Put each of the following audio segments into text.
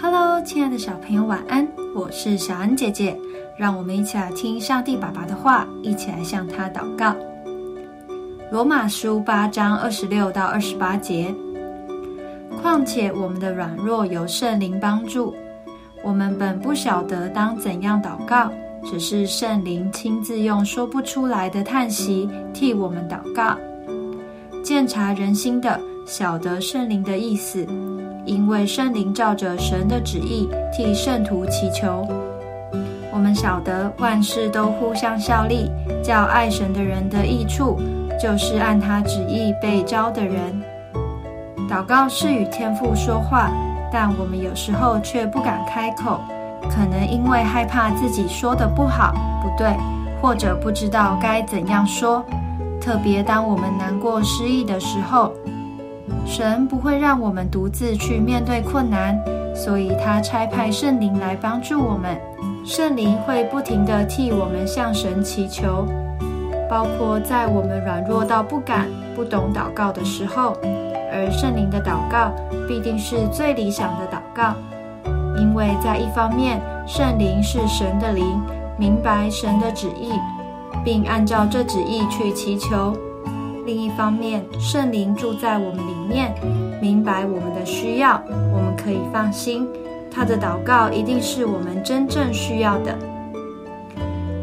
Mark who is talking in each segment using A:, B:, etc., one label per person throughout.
A: Hello，亲爱的小朋友，晚安！我是小恩姐姐，让我们一起来听上帝爸爸的话，一起来向他祷告。罗马书八章二十六到二十八节。况且我们的软弱由圣灵帮助，我们本不晓得当怎样祷告，只是圣灵亲自用说不出来的叹息替我们祷告。鉴察人心的，晓得圣灵的意思。因为圣灵照着神的旨意替圣徒祈求，我们晓得万事都互相效力，叫爱神的人的益处，就是按他旨意被招的人。祷告是与天父说话，但我们有时候却不敢开口，可能因为害怕自己说的不好、不对，或者不知道该怎样说。特别当我们难过、失意的时候。神不会让我们独自去面对困难，所以他差派圣灵来帮助我们。圣灵会不停地替我们向神祈求，包括在我们软弱到不敢、不懂祷告的时候。而圣灵的祷告必定是最理想的祷告，因为在一方面，圣灵是神的灵，明白神的旨意，并按照这旨意去祈求。另一方面，圣灵住在我们里面，明白我们的需要，我们可以放心，他的祷告一定是我们真正需要的。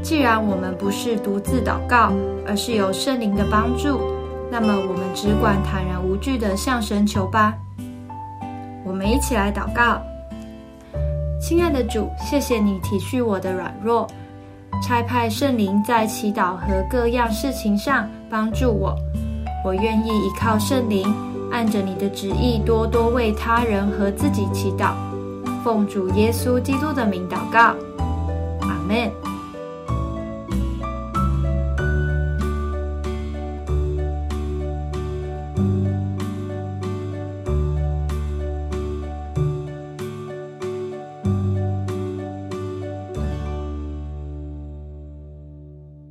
A: 既然我们不是独自祷告，而是有圣灵的帮助，那么我们只管坦然无惧的向神求吧。我们一起来祷告：亲爱的主，谢谢你体恤我的软弱，差派圣灵在祈祷和各样事情上帮助我。我愿意依靠圣灵，按着你的旨意，多多为他人和自己祈祷。奉主耶稣基督的名祷告，阿门。